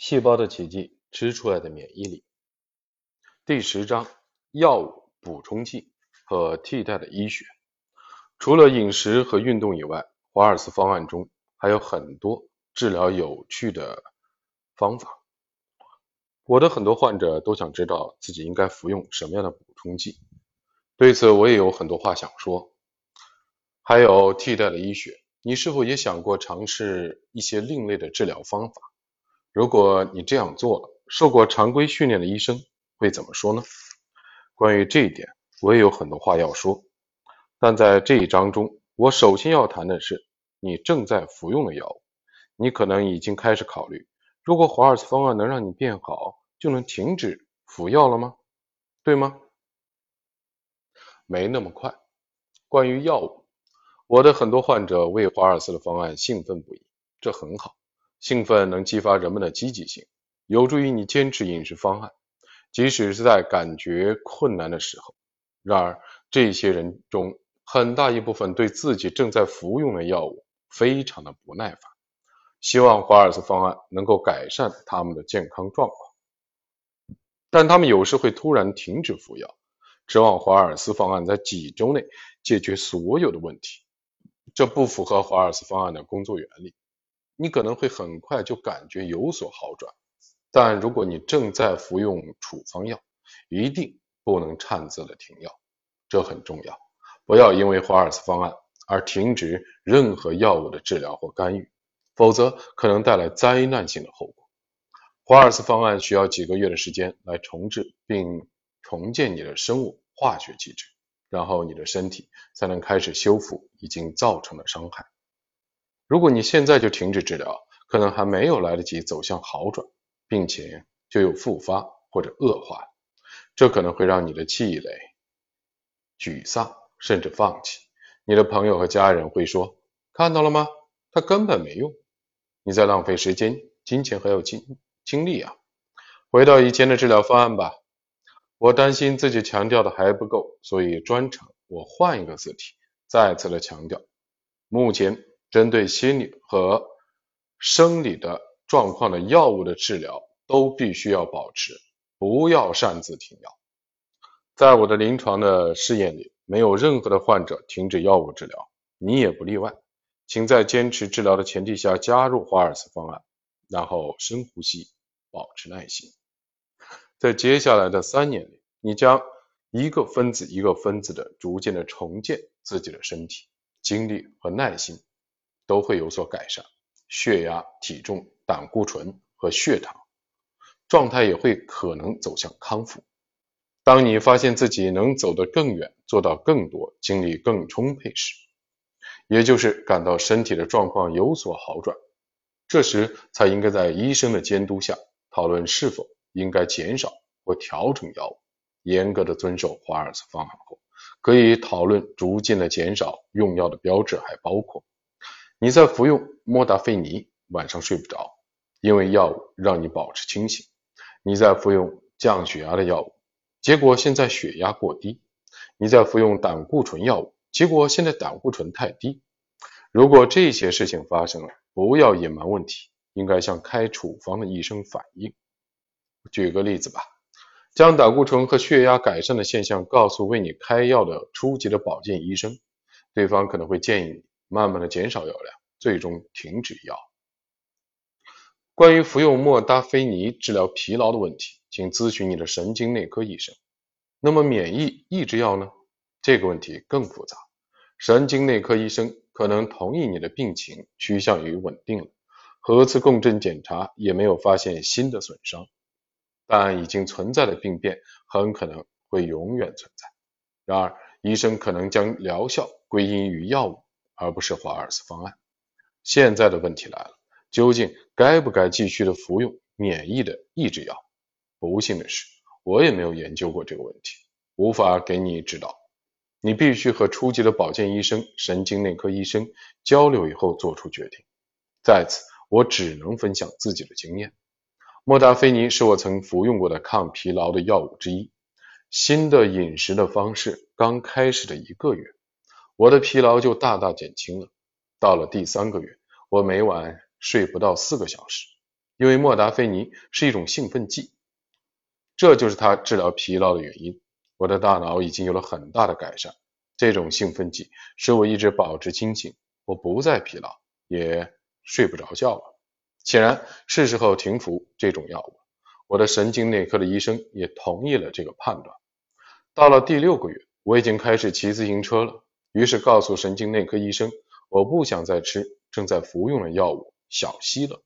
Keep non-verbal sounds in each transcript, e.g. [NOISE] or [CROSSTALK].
细胞的奇迹，吃出来的免疫力。第十章：药物、补充剂和替代的医学。除了饮食和运动以外，华尔斯方案中还有很多治疗有趣的方法。我的很多患者都想知道自己应该服用什么样的补充剂，对此我也有很多话想说。还有替代的医学，你是否也想过尝试一些另类的治疗方法？如果你这样做了，受过常规训练的医生会怎么说呢？关于这一点，我也有很多话要说。但在这一章中，我首先要谈的是你正在服用的药物。你可能已经开始考虑，如果华尔兹方案能让你变好，就能停止服药了吗？对吗？没那么快。关于药物，我的很多患者为华尔斯的方案兴奋不已，这很好。兴奋能激发人们的积极性，有助于你坚持饮食方案，即使是在感觉困难的时候。然而，这些人中很大一部分对自己正在服用的药物非常的不耐烦，希望华尔兹方案能够改善他们的健康状况，但他们有时会突然停止服药，指望华尔斯方案在几周内解决所有的问题，这不符合华尔斯方案的工作原理。你可能会很快就感觉有所好转，但如果你正在服用处方药，一定不能擅自的停药，这很重要。不要因为华尔斯方案而停止任何药物的治疗或干预，否则可能带来灾难性的后果。华尔斯方案需要几个月的时间来重置并重建你的生物化学机制，然后你的身体才能开始修复已经造成的伤害。如果你现在就停止治疗，可能还没有来得及走向好转，并且就有复发或者恶化，这可能会让你的气馁、沮丧，甚至放弃。你的朋友和家人会说：“看到了吗？他根本没用，你在浪费时间、金钱还有精精力啊！”回到以前的治疗方案吧。我担心自己强调的还不够，所以专程我换一个字体，再次的强调，目前。针对心理和生理的状况的药物的治疗都必须要保持，不要擅自停药。在我的临床的试验里，没有任何的患者停止药物治疗，你也不例外。请在坚持治疗的前提下加入华尔斯方案，然后深呼吸，保持耐心。在接下来的三年里，你将一个分子一个分子的逐渐的重建自己的身体，精力和耐心。都会有所改善，血压、体重、胆固醇和血糖状态也会可能走向康复。当你发现自己能走得更远，做到更多，精力更充沛时，也就是感到身体的状况有所好转，这时才应该在医生的监督下讨论是否应该减少或调整药物。严格的遵守华尔兹方案后，可以讨论逐渐的减少用药的标志，还包括。你在服用莫达菲尼，晚上睡不着，因为药物让你保持清醒。你在服用降血压的药物，结果现在血压过低。你在服用胆固醇药物，结果现在胆固醇太低。如果这些事情发生了，不要隐瞒问题，应该向开处方的医生反映。举个例子吧，将胆固醇和血压改善的现象告诉为你开药的初级的保健医生，对方可能会建议你。慢慢的减少药量，最终停止药。关于服用莫达菲尼治疗疲劳的问题，请咨询你的神经内科医生。那么免疫抑制药呢？这个问题更复杂。神经内科医生可能同意你的病情趋向于稳定了，核磁共振检查也没有发现新的损伤，但已经存在的病变很可能会永远存在。然而，医生可能将疗效归因于药物。而不是华尔斯方案。现在的问题来了，究竟该不该继续的服用免疫的抑制药？不幸的是，我也没有研究过这个问题，无法给你指导。你必须和初级的保健医生、神经内科医生交流以后做出决定。在此，我只能分享自己的经验。莫达菲尼是我曾服用过的抗疲劳的药物之一。新的饮食的方式刚开始的一个月。我的疲劳就大大减轻了。到了第三个月，我每晚睡不到四个小时，因为莫达菲尼是一种兴奋剂，这就是它治疗疲劳的原因。我的大脑已经有了很大的改善，这种兴奋剂使我一直保持清醒，我不再疲劳，也睡不着觉了。显然是时候停服这种药物。我的神经内科的医生也同意了这个判断。到了第六个月，我已经开始骑自行车了，于是告诉神经内科医生，我不想再吃正在服用的药物小西了。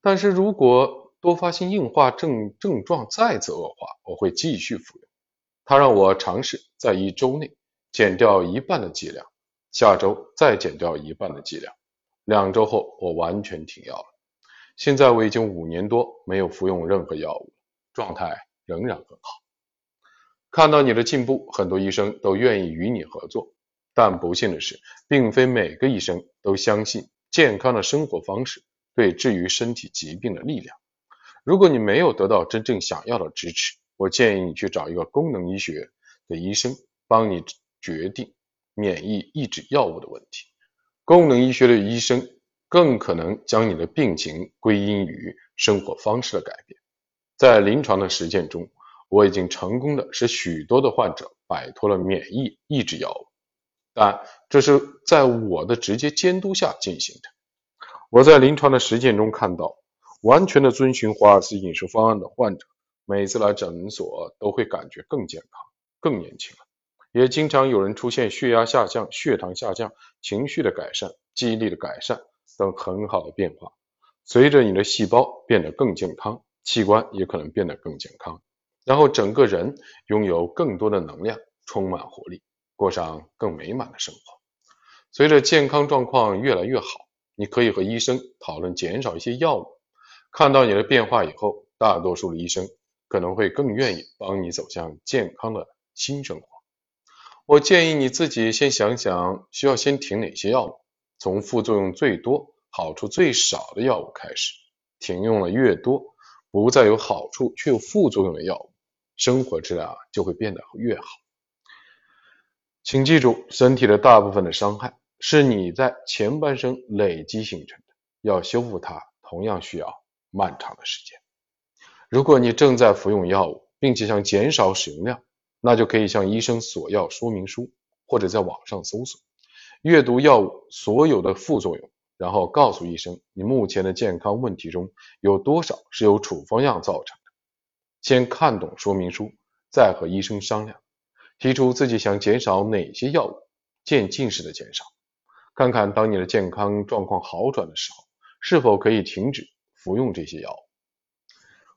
但是如果多发性硬化症症状再次恶化，我会继续服用。他让我尝试在一周内减掉一半的剂量，下周再减掉一半的剂量，两周后我完全停药了。现在我已经五年多没有服用任何药物，状态仍然很好。看到你的进步，很多医生都愿意与你合作，但不幸的是，并非每个医生都相信健康的生活方式对治愈身体疾病的力量。如果你没有得到真正想要的支持，我建议你去找一个功能医学的医生帮你决定免疫抑制药物的问题。功能医学的医生。更可能将你的病情归因于生活方式的改变。在临床的实践中，我已经成功的使许多的患者摆脱了免疫抑制药物，但这是在我的直接监督下进行的。我在临床的实践中看到，完全的遵循华尔斯饮食方案的患者，每次来诊所都会感觉更健康、更年轻了。也经常有人出现血压下降、血糖下降、情绪的改善、记忆力的改善。等很好的变化，随着你的细胞变得更健康，器官也可能变得更健康，然后整个人拥有更多的能量，充满活力，过上更美满的生活。随着健康状况越来越好，你可以和医生讨论减少一些药物。看到你的变化以后，大多数的医生可能会更愿意帮你走向健康的新生活。我建议你自己先想想，需要先停哪些药物。从副作用最多、好处最少的药物开始，停用了越多，不再有好处却有副作用的药物，生活质量就会变得越好。请记住，身体的大部分的伤害是你在前半生累积形成的，要修复它同样需要漫长的时间。如果你正在服用药物，并且想减少使用量，那就可以向医生索要说明书，或者在网上搜索。阅读药物所有的副作用，然后告诉医生你目前的健康问题中有多少是由处方药造成的。先看懂说明书，再和医生商量，提出自己想减少哪些药物，渐进式的减少。看看当你的健康状况好转的时候，是否可以停止服用这些药物。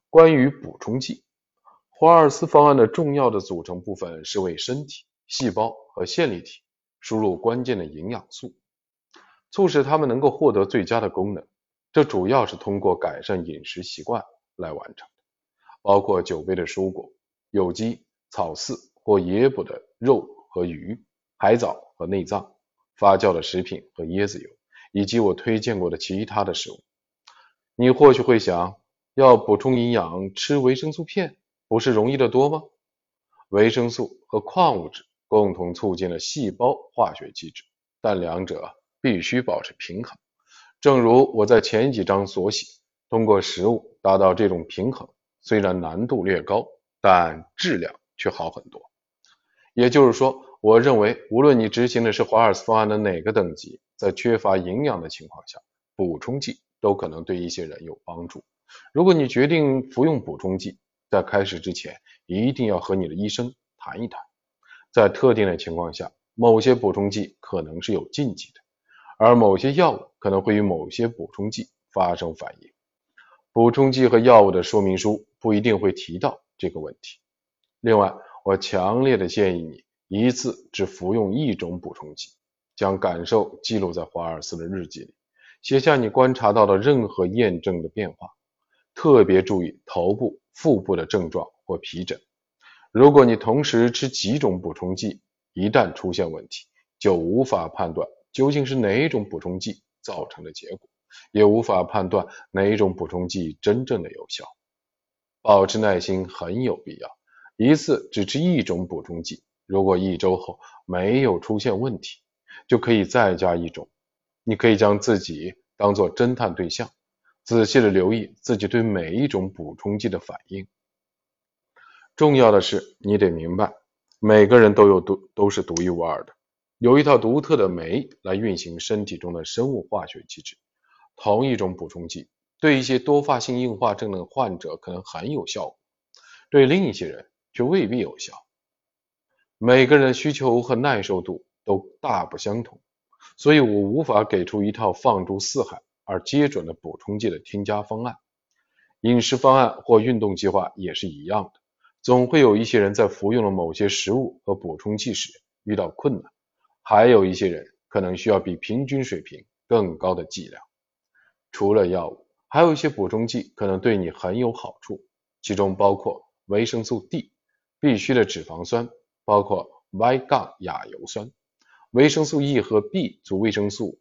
关于补充剂，华尔斯方案的重要的组成部分是为身体、细胞和线粒体。输入关键的营养素，促使它们能够获得最佳的功能。这主要是通过改善饮食习惯来完成的，包括酒杯的蔬果、有机、草饲或野捕的肉和鱼、海藻和内脏、发酵的食品和椰子油，以及我推荐过的其他的食物。你或许会想，要补充营养，吃维生素片不是容易的多吗？维生素和矿物质。共同促进了细胞化学机制，但两者必须保持平衡。正如我在前几章所写，通过食物达到这种平衡，虽然难度略高，但质量却好很多。也就是说，我认为无论你执行的是华尔斯方案的哪个等级，在缺乏营养的情况下，补充剂都可能对一些人有帮助。如果你决定服用补充剂，在开始之前一定要和你的医生谈一谈。在特定的情况下，某些补充剂可能是有禁忌的，而某些药物可能会与某些补充剂发生反应。补充剂和药物的说明书不一定会提到这个问题。另外，我强烈的建议你一次只服用一种补充剂，将感受记录在华尔斯的日记里，写下你观察到的任何验证的变化，特别注意头部、腹部的症状或皮疹。如果你同时吃几种补充剂，一旦出现问题，就无法判断究竟是哪一种补充剂造成的结果，也无法判断哪一种补充剂真正的有效。保持耐心很有必要。一次只吃一种补充剂，如果一周后没有出现问题，就可以再加一种。你可以将自己当做侦探对象，仔细的留意自己对每一种补充剂的反应。重要的是，你得明白，每个人都有独都是独一无二的，有一套独特的酶来运行身体中的生物化学机制。同一种补充剂对一些多发性硬化症的患者可能很有效果，对另一些人却未必有效。每个人的需求和耐受度都大不相同，所以我无法给出一套放诸四海而皆准的补充剂的添加方案。饮食方案或运动计划也是一样的，总会有一些人在服用了某些食物和补充剂时遇到困难，还有一些人可能需要比平均水平更高的剂量。除了药物，还有一些补充剂可能对你很有好处，其中包括维生素 D、必需的脂肪酸。包括 Y- 杠亚油酸、维生素 E 和 B 族维生素。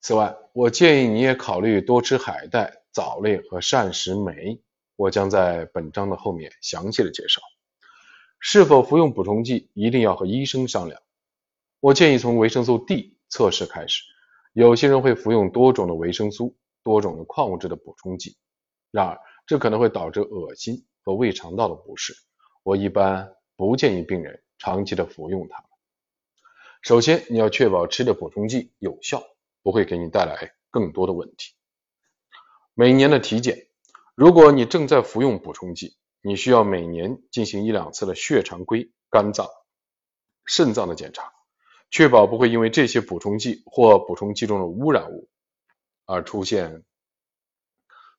此外，我建议你也考虑多吃海带、藻类和膳食酶。我将在本章的后面详细的介绍。是否服用补充剂，一定要和医生商量。我建议从维生素 D 测试开始。有些人会服用多种的维生素、多种的矿物质的补充剂，然而这可能会导致恶心。和胃肠道的不适，我一般不建议病人长期的服用它。首先，你要确保吃的补充剂有效，不会给你带来更多的问题。每年的体检，如果你正在服用补充剂，你需要每年进行一两次的血常规、肝脏、肾脏的检查，确保不会因为这些补充剂或补充剂中的污染物而出现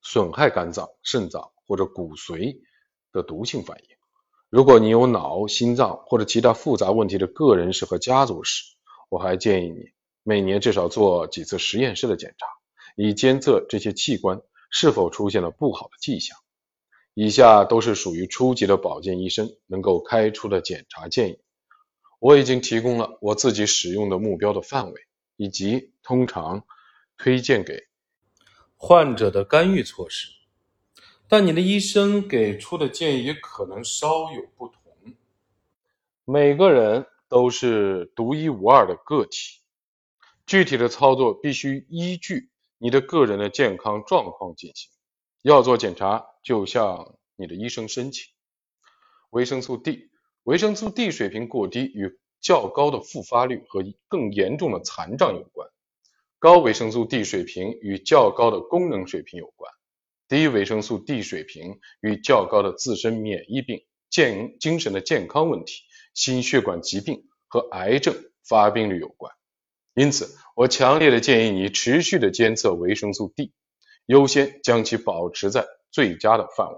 损害肝脏、肾脏或者骨髓。的毒性反应。如果你有脑、心脏或者其他复杂问题的个人史和家族史，我还建议你每年至少做几次实验室的检查，以监测这些器官是否出现了不好的迹象。以下都是属于初级的保健医生能够开出的检查建议。我已经提供了我自己使用的目标的范围，以及通常推荐给患者的干预措施。但你的医生给出的建议也可能稍有不同。每个人都是独一无二的个体，具体的操作必须依据你的个人的健康状况进行。要做检查，就向你的医生申请。维生素 D，维生素 D 水平过低与较高的复发率和更严重的残障有关。高维生素 D 水平与较高的功能水平有关。低维生素 D 水平与较高的自身免疫病、健精神的健康问题、心血管疾病和癌症发病率有关。因此，我强烈的建议你持续的监测维生素 D，优先将其保持在最佳的范围。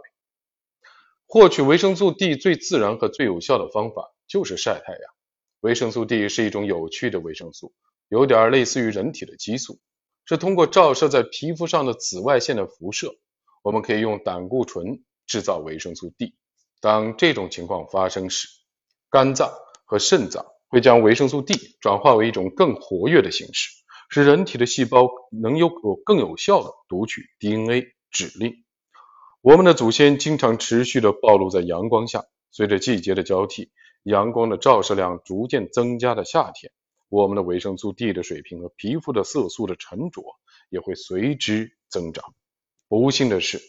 获取维生素 D 最自然和最有效的方法就是晒太阳。维生素 D 是一种有趣的维生素，有点类似于人体的激素，是通过照射在皮肤上的紫外线的辐射。我们可以用胆固醇制造维生素 D。当这种情况发生时，肝脏和肾脏会将维生素 D 转化为一种更活跃的形式，使人体的细胞能有更有效的读取 DNA 指令。我们的祖先经常持续的暴露在阳光下，随着季节的交替，阳光的照射量逐渐增加的夏天，我们的维生素 D 的水平和皮肤的色素的沉着也会随之增长。不幸的是，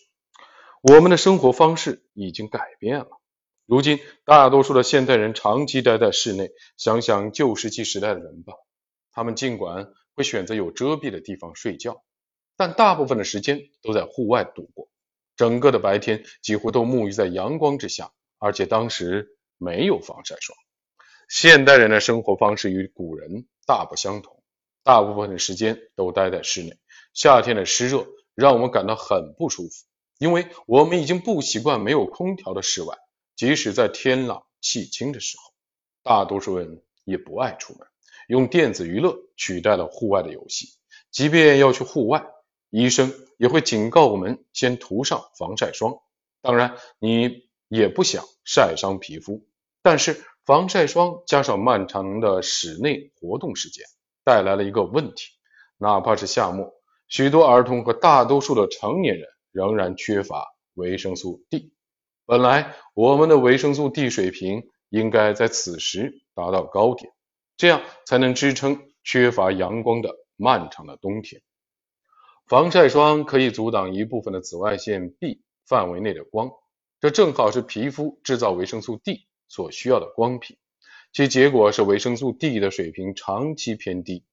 我们的生活方式已经改变了。如今，大多数的现代人长期待在室内。想想旧石器时代的人吧，他们尽管会选择有遮蔽的地方睡觉，但大部分的时间都在户外度过。整个的白天几乎都沐浴在阳光之下，而且当时没有防晒霜。现代人的生活方式与古人大不相同，大部分的时间都待在室内。夏天的湿热。让我们感到很不舒服，因为我们已经不习惯没有空调的室外。即使在天朗气清的时候，大多数人也不爱出门，用电子娱乐取代了户外的游戏。即便要去户外，医生也会警告我们先涂上防晒霜。当然，你也不想晒伤皮肤，但是防晒霜加上漫长的室内活动时间，带来了一个问题：哪怕是夏末。许多儿童和大多数的成年人仍然缺乏维生素 D。本来我们的维生素 D 水平应该在此时达到高点，这样才能支撑缺乏阳光的漫长的冬天。防晒霜可以阻挡一部分的紫外线 B 范围内的光，这正好是皮肤制造维生素 D 所需要的光频，其结果是维生素 D 的水平长期偏低，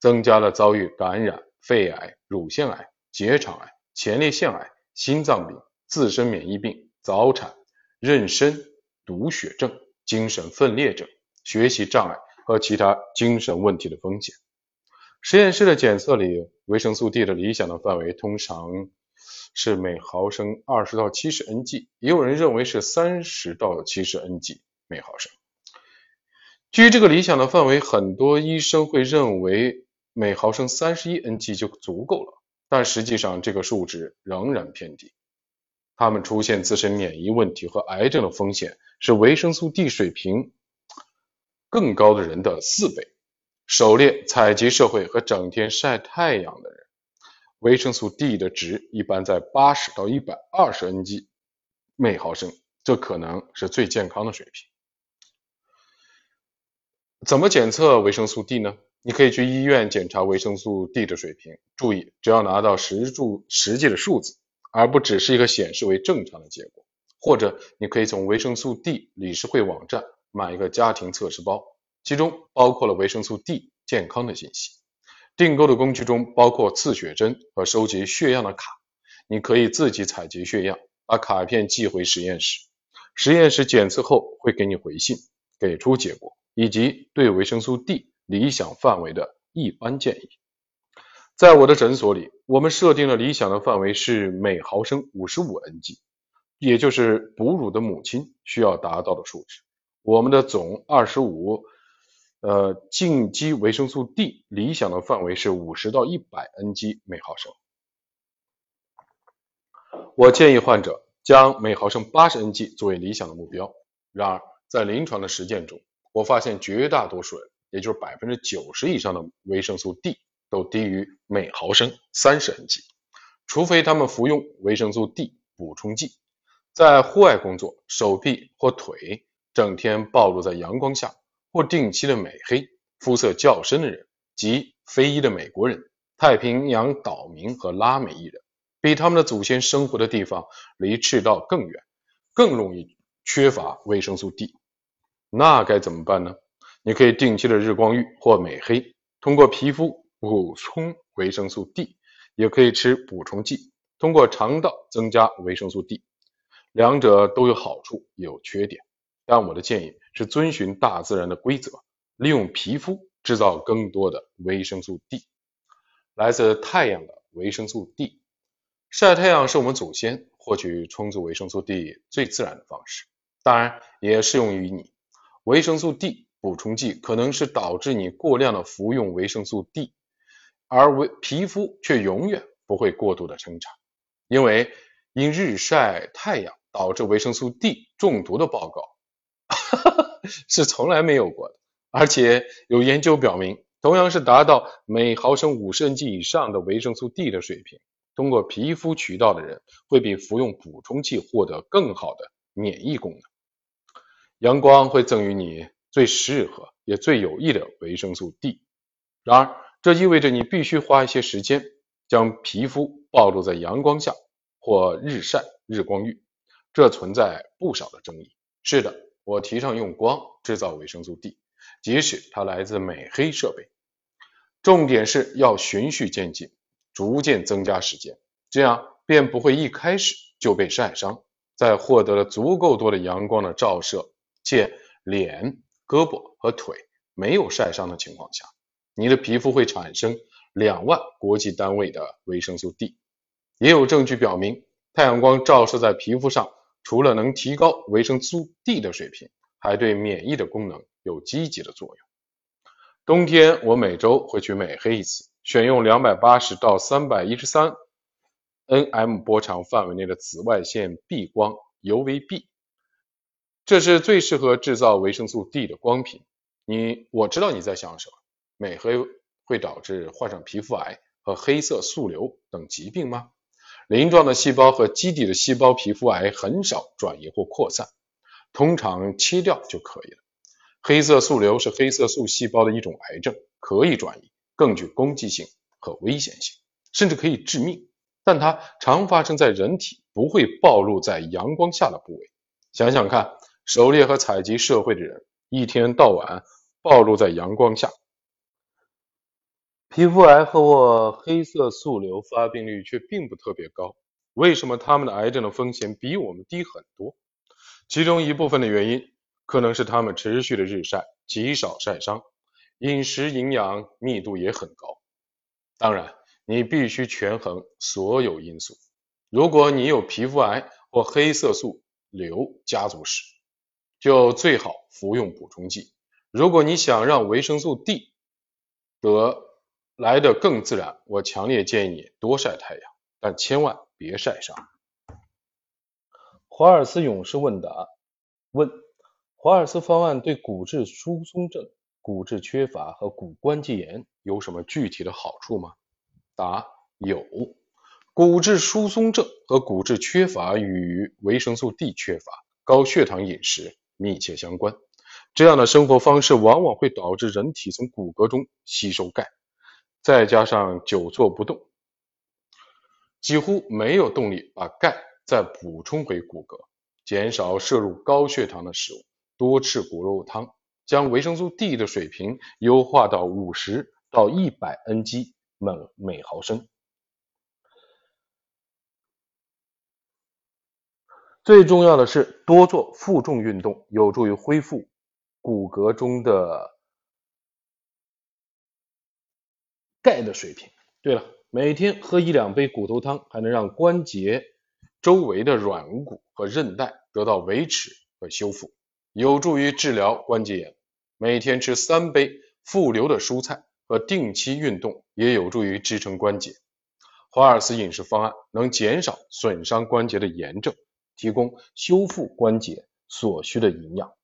增加了遭遇感染、肺癌、乳腺癌、结肠癌、前列腺癌、心脏病、自身免疫病、早产、妊娠、毒血症、精神分裂症、学习障碍和其他精神问题的风险。实验室的检测里，维生素 D 的理想的范围通常是每毫升二十到七十 ng，也有人认为是三十到七十 ng 每毫升。基于这个理想的范围，很多医生会认为每毫升三十一 ng 就足够了，但实际上这个数值仍然偏低。他们出现自身免疫问题和癌症的风险是维生素 D 水平更高的人的四倍。狩猎采集社会和整天晒太阳的人，维生素 D 的值一般在八十到一百二十 ng 每毫升，这可能是最健康的水平。怎么检测维生素 D 呢？你可以去医院检查维生素 D 的水平，注意只要拿到实数实际的数字，而不只是一个显示为正常的结果。或者你可以从维生素 D 理事会网站买一个家庭测试包。其中包括了维生素 D 健康的信息。订购的工具中包括刺血针和收集血样的卡。你可以自己采集血样，把卡片寄回实验室。实验室检测后会给你回信，给出结果以及对维生素 D 理想范围的一般建议。在我的诊所里，我们设定了理想的范围是每毫升五十五 ng，也就是哺乳的母亲需要达到的数值。我们的总二十五。呃，净基维生素 D 理想的范围是五十到一百 ng 每毫升。我建议患者将每毫升八十 ng 作为理想的目标。然而，在临床的实践中，我发现绝大多数人，也就是百分之九十以上的维生素 D 都低于每毫升三十 ng，除非他们服用维生素 D 补充剂。在户外工作，手臂或腿整天暴露在阳光下。或定期的美黑、肤色较深的人，及非裔的美国人、太平洋岛民和拉美裔人，比他们的祖先生活的地方离赤道更远，更容易缺乏维生素 D。那该怎么办呢？你可以定期的日光浴或美黑，通过皮肤补充维生素 D，也可以吃补充剂，通过肠道增加维生素 D。两者都有好处，也有缺点。但我的建议是遵循大自然的规则，利用皮肤制造更多的维生素 D。来自太阳的维生素 D，晒太阳是我们祖先获取充足维生素 D 最自然的方式，当然也适用于你。维生素 D 补充剂可能是导致你过量的服用维生素 D，而维皮肤却永远不会过度的生产，因为因日晒太阳导致维生素 D 中毒的报告。[LAUGHS] [LAUGHS] 是从来没有过的，而且有研究表明，同样是达到每毫升五十 ng 以上的维生素 D 的水平，通过皮肤渠道的人会比服用补充剂获得更好的免疫功能。阳光会赠予你最适合也最有益的维生素 D，然而这意味着你必须花一些时间将皮肤暴露在阳光下或日晒日光浴，这存在不少的争议。是的。我提倡用光制造维生素 D，即使它来自美黑设备。重点是要循序渐进，逐渐增加时间，这样便不会一开始就被晒伤。在获得了足够多的阳光的照射，且脸、胳膊和腿没有晒伤的情况下，你的皮肤会产生两万国际单位的维生素 D。也有证据表明，太阳光照射在皮肤上。除了能提高维生素 D 的水平，还对免疫的功能有积极的作用。冬天我每周会去美黑一次，选用两百八十到三百一十三 nm 波长范围内的紫外线 B 光 UVB，这是最适合制造维生素 D 的光频。你我知道你在想什么？美黑会导致患上皮肤癌和黑色素瘤等疾病吗？鳞状的细胞和基底的细胞皮肤癌很少转移或扩散，通常切掉就可以了。黑色素瘤是黑色素细胞的一种癌症，可以转移，更具攻击性和危险性，甚至可以致命。但它常发生在人体不会暴露在阳光下的部位。想想看，狩猎和采集社会的人，一天到晚暴露在阳光下，皮肤癌和黑色素瘤发病率却并不特别高。为什么他们的癌症的风险比我们低很多？其中一部分的原因可能是他们持续的日晒，极少晒伤，饮食营养密度也很高。当然。你必须权衡所有因素。如果你有皮肤癌或黑色素瘤家族史，就最好服用补充剂。如果你想让维生素 D 得来的更自然，我强烈建议你多晒太阳，但千万别晒伤。华尔斯勇士问答：问，华尔斯方案对骨质疏松症、骨质缺乏和骨关节炎有什么具体的好处吗？答有，骨质疏松症和骨质缺乏与维生素 D 缺乏、高血糖饮食密切相关。这样的生活方式往往会导致人体从骨骼中吸收钙，再加上久坐不动，几乎没有动力把钙再补充回骨骼。减少摄入高血糖的食物，多吃骨肉汤，将维生素 D 的水平优化到五十到一百 ng。每每毫升。最重要的是多做负重运动，有助于恢复骨骼中的钙的水平。对了，每天喝一两杯骨头汤，还能让关节周围的软骨和韧带得到维持和修复，有助于治疗关节炎。每天吃三杯富流的蔬菜。和定期运动也有助于支撑关节。华尔斯饮食方案能减少损伤关节的炎症，提供修复关节所需的营养。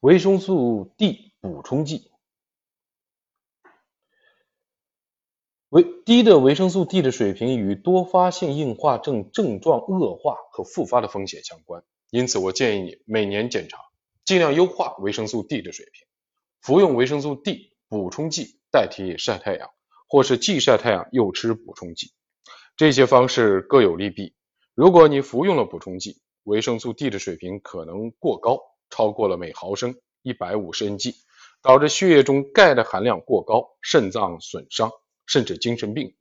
维生素 D 补充剂，维低的维生素 D 的水平与多发性硬化症症状恶化和复发的风险相关，因此我建议你每年检查。尽量优化维生素 D 的水平，服用维生素 D 补充剂代替晒太阳，或是既晒太阳又吃补充剂。这些方式各有利弊。如果你服用了补充剂，维生素 D 的水平可能过高，超过了每毫升一百五十 ng，导致血液中钙的含量过高，肾脏损伤，甚至精神病。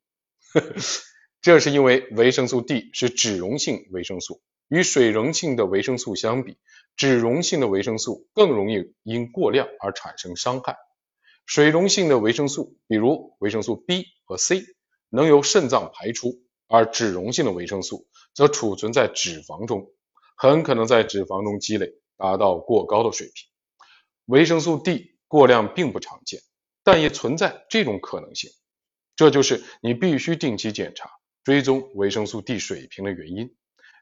这是因为维生素 D 是脂溶性维生素，与水溶性的维生素相比。脂溶性的维生素更容易因过量而产生伤害。水溶性的维生素，比如维生素 B 和 C，能由肾脏排出，而脂溶性的维生素则储存在脂肪中，很可能在脂肪中积累，达到过高的水平。维生素 D 过量并不常见，但也存在这种可能性。这就是你必须定期检查、追踪维生素 D 水平的原因。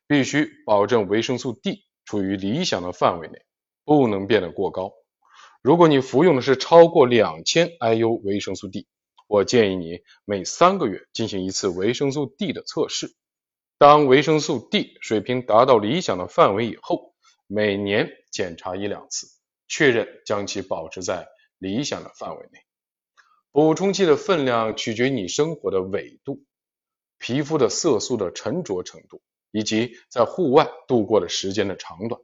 必须保证维生素 D。处于理想的范围内，不能变得过高。如果你服用的是超过两千 IU 维生素 D，我建议你每三个月进行一次维生素 D 的测试。当维生素 D 水平达到理想的范围以后，每年检查一两次，确认将其保持在理想的范围内。补充剂的分量取决于你生活的纬度、皮肤的色素的沉着程度。以及在户外度过的时间的长短，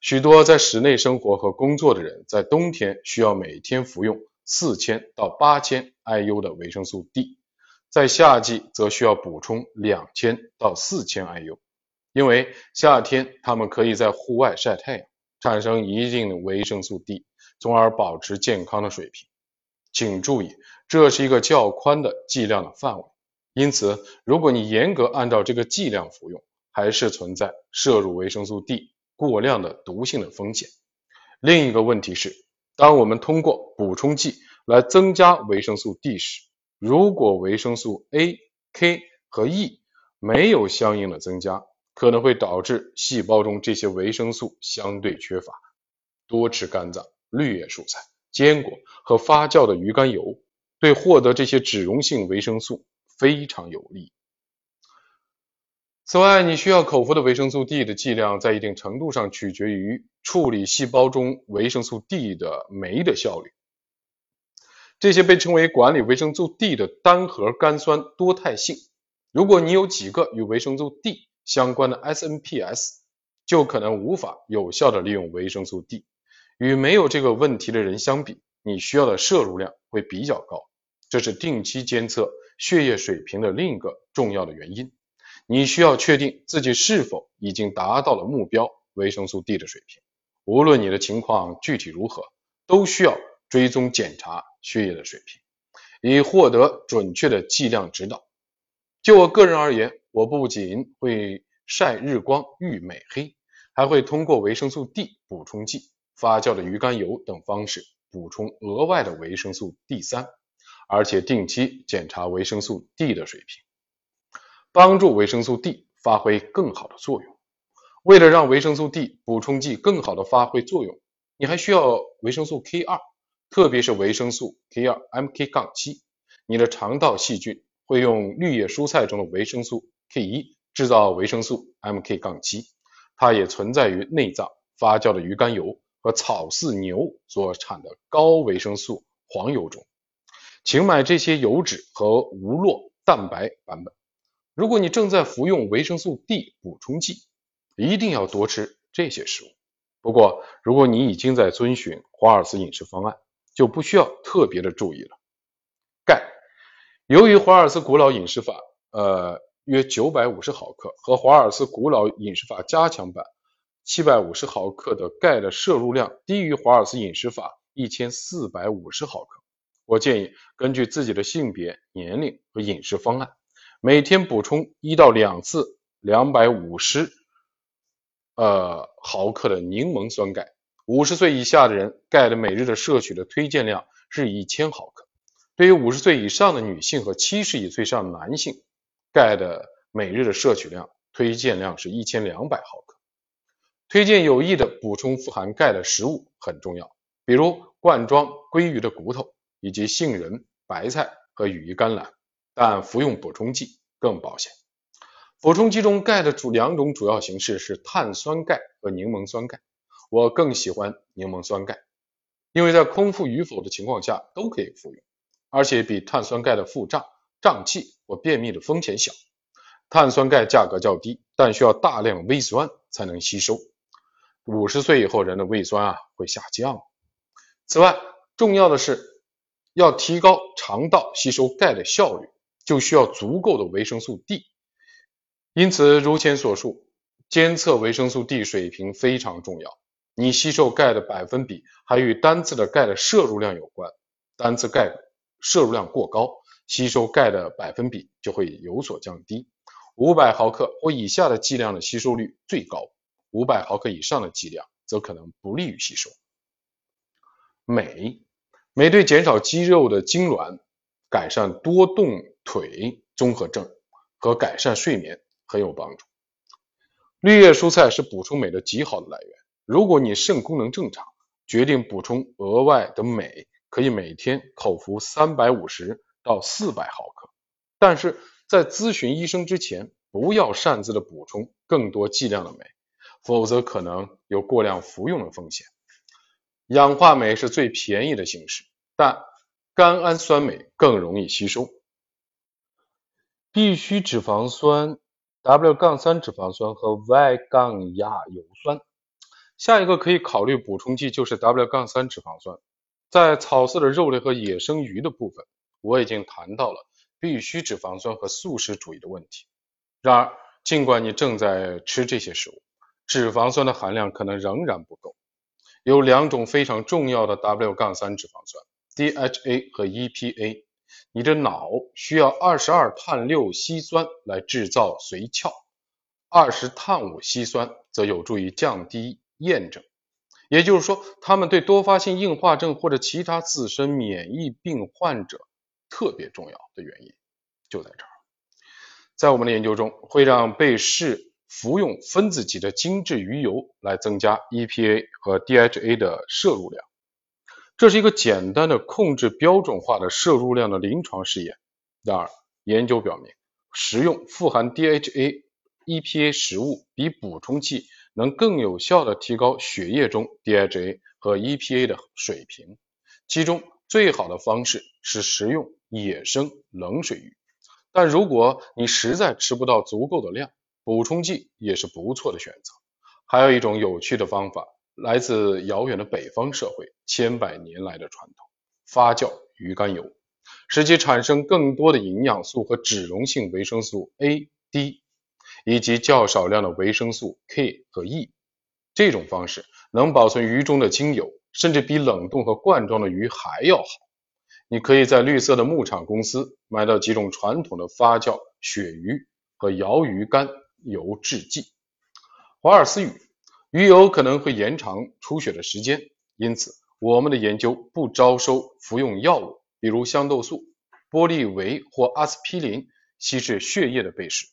许多在室内生活和工作的人在冬天需要每天服用四千到八千 IU 的维生素 D，在夏季则需要补充两千到四千 IU，因为夏天他们可以在户外晒太阳，产生一定的维生素 D，从而保持健康的水平。请注意，这是一个较宽的剂量的范围。因此，如果你严格按照这个剂量服用，还是存在摄入维生素 D 过量的毒性的风险。另一个问题是，当我们通过补充剂来增加维生素 D 时，如果维生素 A、K 和 E 没有相应的增加，可能会导致细胞中这些维生素相对缺乏。多吃肝脏、绿叶蔬菜、坚果和发酵的鱼肝油，对获得这些脂溶性维生素。非常有利。此外，你需要口服的维生素 D 的剂量，在一定程度上取决于处理细胞中维生素 D 的酶的效率。这些被称为管理维生素 D 的单核苷酸多态性。如果你有几个与维生素 D 相关的 SNPs，就可能无法有效的利用维生素 D。与没有这个问题的人相比，你需要的摄入量会比较高。这是定期监测血液水平的另一个重要的原因。你需要确定自己是否已经达到了目标维生素 D 的水平。无论你的情况具体如何，都需要追踪检查血液的水平，以获得准确的剂量指导。就我个人而言，我不仅会晒日光遇美黑，还会通过维生素 D 补充剂、发酵的鱼肝油等方式补充额外的维生素 D 三，而且定期检查维生素 D 的水平。帮助维生素 D 发挥更好的作用。为了让维生素 D 补充剂更好的发挥作用，你还需要维生素 K2，特别是维生素 K2MK-7。你的肠道细菌会用绿叶蔬菜中的维生素 K1 制造维生素 MK-7，它也存在于内脏发酵的鱼肝油和草饲牛所产的高维生素黄油中。请买这些油脂和无酪蛋白版本。如果你正在服用维生素 D 补充剂，一定要多吃这些食物。不过，如果你已经在遵循华尔斯饮食方案，就不需要特别的注意了。钙，由于华尔斯古老饮食法，呃，约九百五十毫克和华尔斯古老饮食法加强版七百五十毫克的钙的摄入量低于华尔斯饮食法一千四百五十毫克，我建议根据自己的性别、年龄和饮食方案。每天补充一到两次两百五十呃毫克的柠檬酸钙。五十岁以下的人，钙的每日的摄取的推荐量是一千毫克。对于五十岁以上的女性和七十以上的男性，钙的每日的摄取量推荐量是一千两百毫克。推荐有益的补充富含钙的食物很重要，比如罐装鲑鱼的骨头，以及杏仁、白菜和羽衣甘蓝。但服用补充剂更保险。补充剂中钙的主两种主要形式是碳酸钙和柠檬酸钙。我更喜欢柠檬酸钙，因为在空腹与否的情况下都可以服用，而且比碳酸钙的腹胀、胀气或便秘的风险小。碳酸钙价格较低，但需要大量胃酸才能吸收。五十岁以后人的胃酸啊会下降。此外，重要的是要提高肠道吸收钙的效率。就需要足够的维生素 D，因此如前所述，监测维生素 D 水平非常重要。你吸收钙的百分比还与单次的钙的摄入量有关，单次钙摄入量过高，吸收钙的百分比就会有所降低。五百毫克或以下的剂量的吸收率最高，五百毫克以上的剂量则可能不利于吸收。镁，镁对减少肌肉的痉挛。改善多动腿综合症和改善睡眠很有帮助。绿叶蔬菜是补充镁的极好的来源。如果你肾功能正常，决定补充额外的镁，可以每天口服三百五十到四百毫克。但是在咨询医生之前，不要擅自的补充更多剂量的镁，否则可能有过量服用的风险。氧化镁是最便宜的形式，但甘氨酸镁更容易吸收，必需脂肪酸、W- 杠三脂肪酸和 Y- 杠亚油酸。下一个可以考虑补充剂就是 W- 杠三脂肪酸。在草饲的肉类和野生鱼的部分，我已经谈到了必需脂肪酸和素食主义的问题。然而，尽管你正在吃这些食物，脂肪酸的含量可能仍然不够。有两种非常重要的 W- 杠三脂肪酸。DHA 和 EPA，你的脑需要二十二碳六烯酸来制造髓鞘，二十碳五烯酸则有助于降低炎症。也就是说，它们对多发性硬化症或者其他自身免疫病患者特别重要的原因就在这儿。在我们的研究中，会让被试服用分子级的精制鱼油来增加 EPA 和 DHA 的摄入量。这是一个简单的控制标准化的摄入量的临床试验。然而，研究表明，食用富含 DHA EPA 食物比补充剂能更有效地提高血液中 DHA 和 EPA 的水平。其中最好的方式是食用野生冷水鱼，但如果你实在吃不到足够的量，补充剂也是不错的选择。还有一种有趣的方法，来自遥远的北方社会千百年来的传统——发酵鱼肝油。使其产生更多的营养素和脂溶性维生素 A、D，以及较少量的维生素 K 和 E。这种方式能保存鱼中的精油，甚至比冷冻和罐装的鱼还要好。你可以在绿色的牧场公司买到几种传统的发酵鳕鱼和鳐鱼干油制剂。华尔斯语，鱼油可能会延长出血的时间，因此我们的研究不招收服用药物。比如香豆素、玻利维或阿司匹林稀释血液的被试。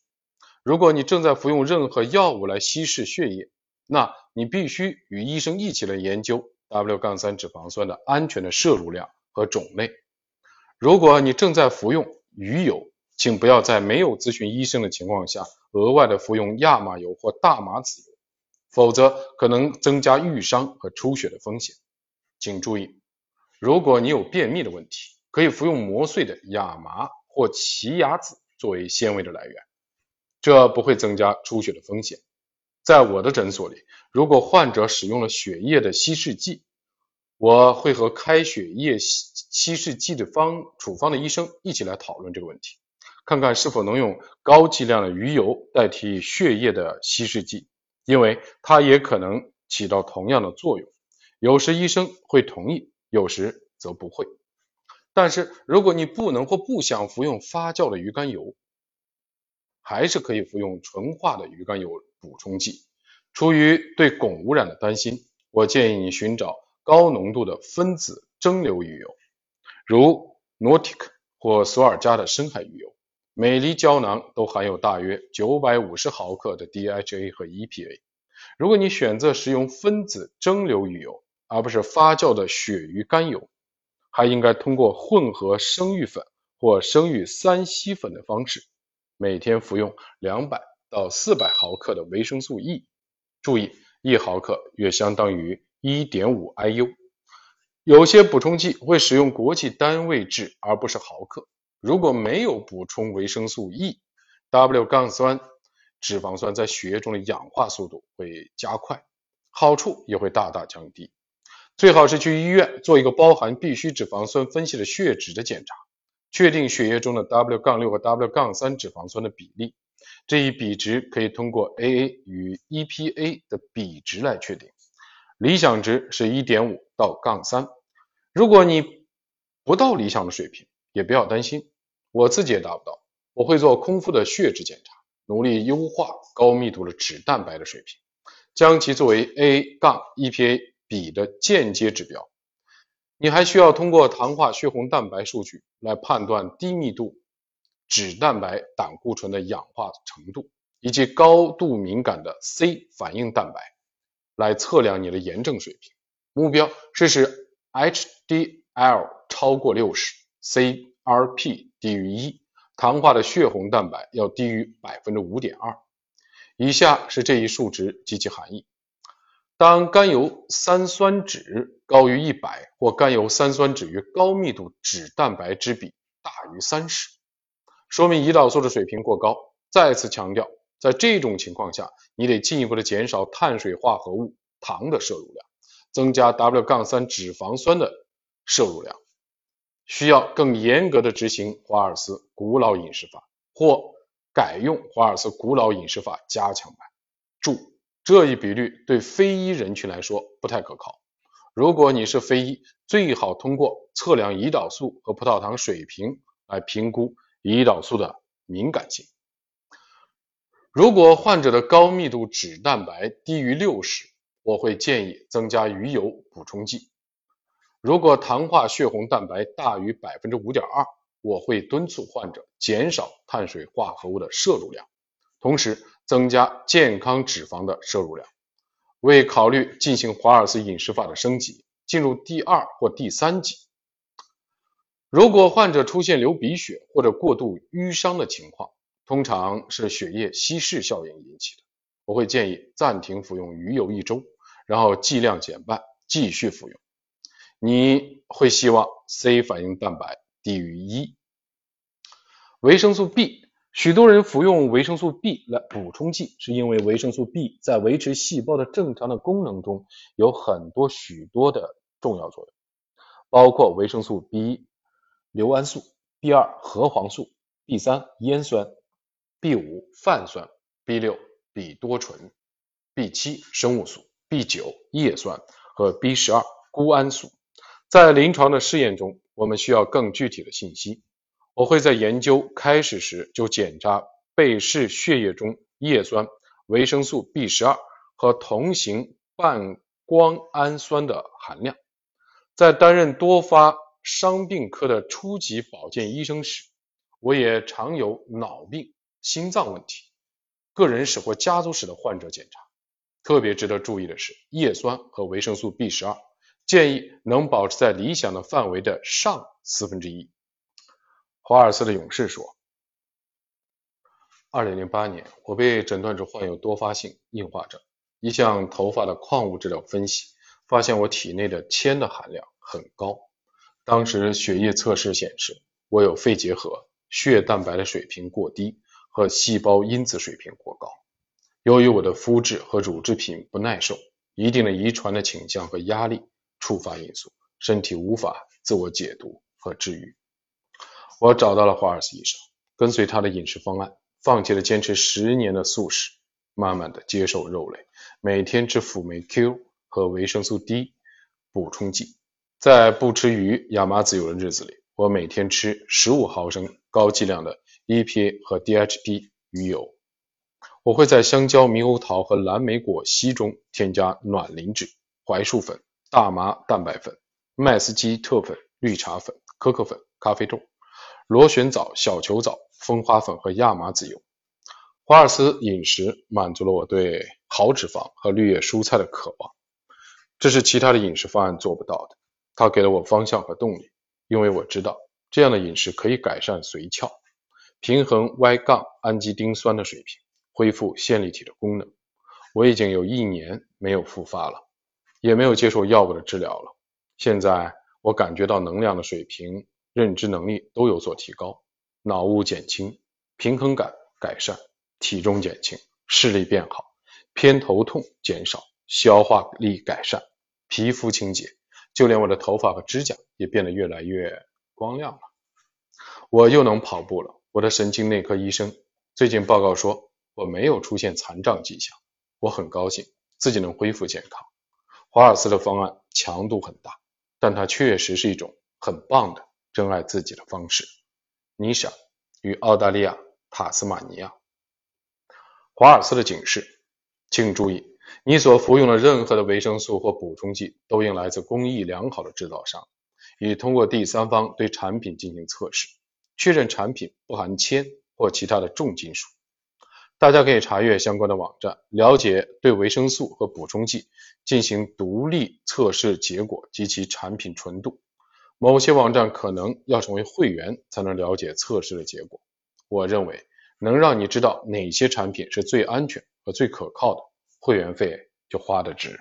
如果你正在服用任何药物来稀释血液，那你必须与医生一起来研究 W-3 脂肪酸的安全的摄入量和种类。如果你正在服用鱼油，请不要在没有咨询医生的情况下额外的服用亚麻油或大麻籽油，否则可能增加愈伤和出血的风险。请注意，如果你有便秘的问题，可以服用磨碎的亚麻或奇亚籽作为纤维的来源，这不会增加出血的风险。在我的诊所里，如果患者使用了血液的稀释剂，我会和开血液稀稀释剂的方处方的医生一起来讨论这个问题，看看是否能用高剂量的鱼油代替血液的稀释剂，因为它也可能起到同样的作用。有时医生会同意，有时则不会。但是，如果你不能或不想服用发酵的鱼肝油，还是可以服用纯化的鱼肝油补充剂。出于对汞污染的担心，我建议你寻找高浓度的分子蒸馏鱼油，如 Nautic 或索尔加的深海鱼油。每粒胶囊都含有大约950毫克的 DHA 和 EPA。如果你选择使用分子蒸馏鱼油，而不是发酵的鳕鱼肝油，还应该通过混合生育粉或生育三烯粉的方式，每天服用两百到四百毫克的维生素 E。注意，一毫克约相当于一点五 IU。有些补充剂会使用国际单位制而不是毫克。如果没有补充维生素 E，W- 杠酸脂肪酸在血液中的氧化速度会加快，好处也会大大降低。最好是去医院做一个包含必需脂肪酸分析的血脂的检查，确定血液中的 W- 杠六和 W- 杠三脂肪酸的比例。这一比值可以通过 AA 与 EPA 的比值来确定，理想值是1.5到杠三。如果你不到理想的水平，也不要担心，我自己也达不到。我会做空腹的血脂检查，努力优化高密度的脂蛋白的水平，将其作为 A 杠 EPA。比的间接指标，你还需要通过糖化血红蛋白数据来判断低密度脂蛋白胆固醇的氧化程度，以及高度敏感的 C 反应蛋白来测量你的炎症水平。目标是使 HDL 超过六十，CRP 低于一，糖化的血红蛋白要低于百分之五点二。以下是这一数值及其含义。当甘油三酸酯高于一百，或甘油三酸酯与高密度脂蛋白之比大于三十，说明胰岛素的水平过高。再次强调，在这种情况下，你得进一步的减少碳水化合物糖的摄入量，增加 W- 杠三脂肪酸的摄入量，需要更严格的执行华尔斯古老饮食法，或改用华尔斯古老饮食法加强版。注。这一比率对非裔人群来说不太可靠。如果你是非裔，最好通过测量胰岛素和葡萄糖水平来评估胰岛素的敏感性。如果患者的高密度脂蛋白低于六十，我会建议增加鱼油补充剂。如果糖化血红蛋白大于百分之五点二，我会敦促患者减少碳水化合物的摄入量，同时。增加健康脂肪的摄入量，为考虑进行华尔斯饮食法的升级，进入第二或第三级。如果患者出现流鼻血或者过度淤伤的情况，通常是血液稀释效应引起的。我会建议暂停服用鱼油一周，然后剂量减半，继续服用。你会希望 C 反应蛋白低于一。维生素 B，许多人服用维生素 B 来补充剂，是因为维生素 B 在维持细胞的正常的功能中有很多许多的重要作用，包括维生素 B 一硫胺素、B2 核黄素、B3 烟酸、B5 泛酸、B6 吡多醇、B7 生物素、B9 叶酸和 B12 钴胺素。在临床的试验中，我们需要更具体的信息。我会在研究开始时就检查被试血液中叶酸、维生素 B12 和同型半胱氨酸的含量。在担任多发伤病科的初级保健医生时，我也常有脑病、心脏问题、个人史或家族史的患者检查。特别值得注意的是，叶酸和维生素 B12。建议能保持在理想的范围的上四分之一。华尔斯的勇士说：“二零零八年，我被诊断出患有多发性硬化症。一项头发的矿物质料分析发现我体内的铅的含量很高。当时血液测试显示我有肺结核，血蛋白的水平过低和细胞因子水平过高。由于我的肤质和乳制品不耐受，一定的遗传的倾向和压力。”触发因素，身体无法自我解毒和治愈。我找到了华尔斯医生，跟随他的饮食方案，放弃了坚持十年的素食，慢慢的接受肉类，每天吃辅酶 Q 和维生素 D 补充剂。在不吃鱼、亚麻籽油的日子里，我每天吃十五毫升高剂量的 EPA 和 DHP 鱼油。我会在香蕉、猕猴桃和蓝莓果昔中添加卵磷脂、槐树粉。大麻蛋白粉、麦斯基特粉、绿茶粉、可可粉、咖啡豆、螺旋藻、小球藻、蜂花粉和亚麻籽油。华尔斯饮食满足了我对好脂肪和绿叶蔬菜的渴望，这是其他的饮食方案做不到的。它给了我方向和动力，因为我知道这样的饮食可以改善髓鞘，平衡 Y- 杠氨基丁酸的水平，恢复线粒体的功能。我已经有一年没有复发了。也没有接受药物的治疗了。现在我感觉到能量的水平、认知能力都有所提高，脑雾减轻，平衡感改善，体重减轻，视力变好，偏头痛减少，消化力改善，皮肤清洁，就连我的头发和指甲也变得越来越光亮了。我又能跑步了。我的神经内科医生最近报告说我没有出现残障迹象，我很高兴自己能恢复健康。华尔斯的方案强度很大，但它确实是一种很棒的珍爱自己的方式。尼莎与澳大利亚塔斯马尼亚。华尔斯的警示，请注意，你所服用的任何的维生素或补充剂都应来自工艺良好的制造商，已通过第三方对产品进行测试，确认产品不含铅或其他的重金属。大家可以查阅相关的网站，了解对维生素和补充剂进行独立测试结果及其产品纯度。某些网站可能要成为会员才能了解测试的结果。我认为能让你知道哪些产品是最安全和最可靠的，会员费就花得值。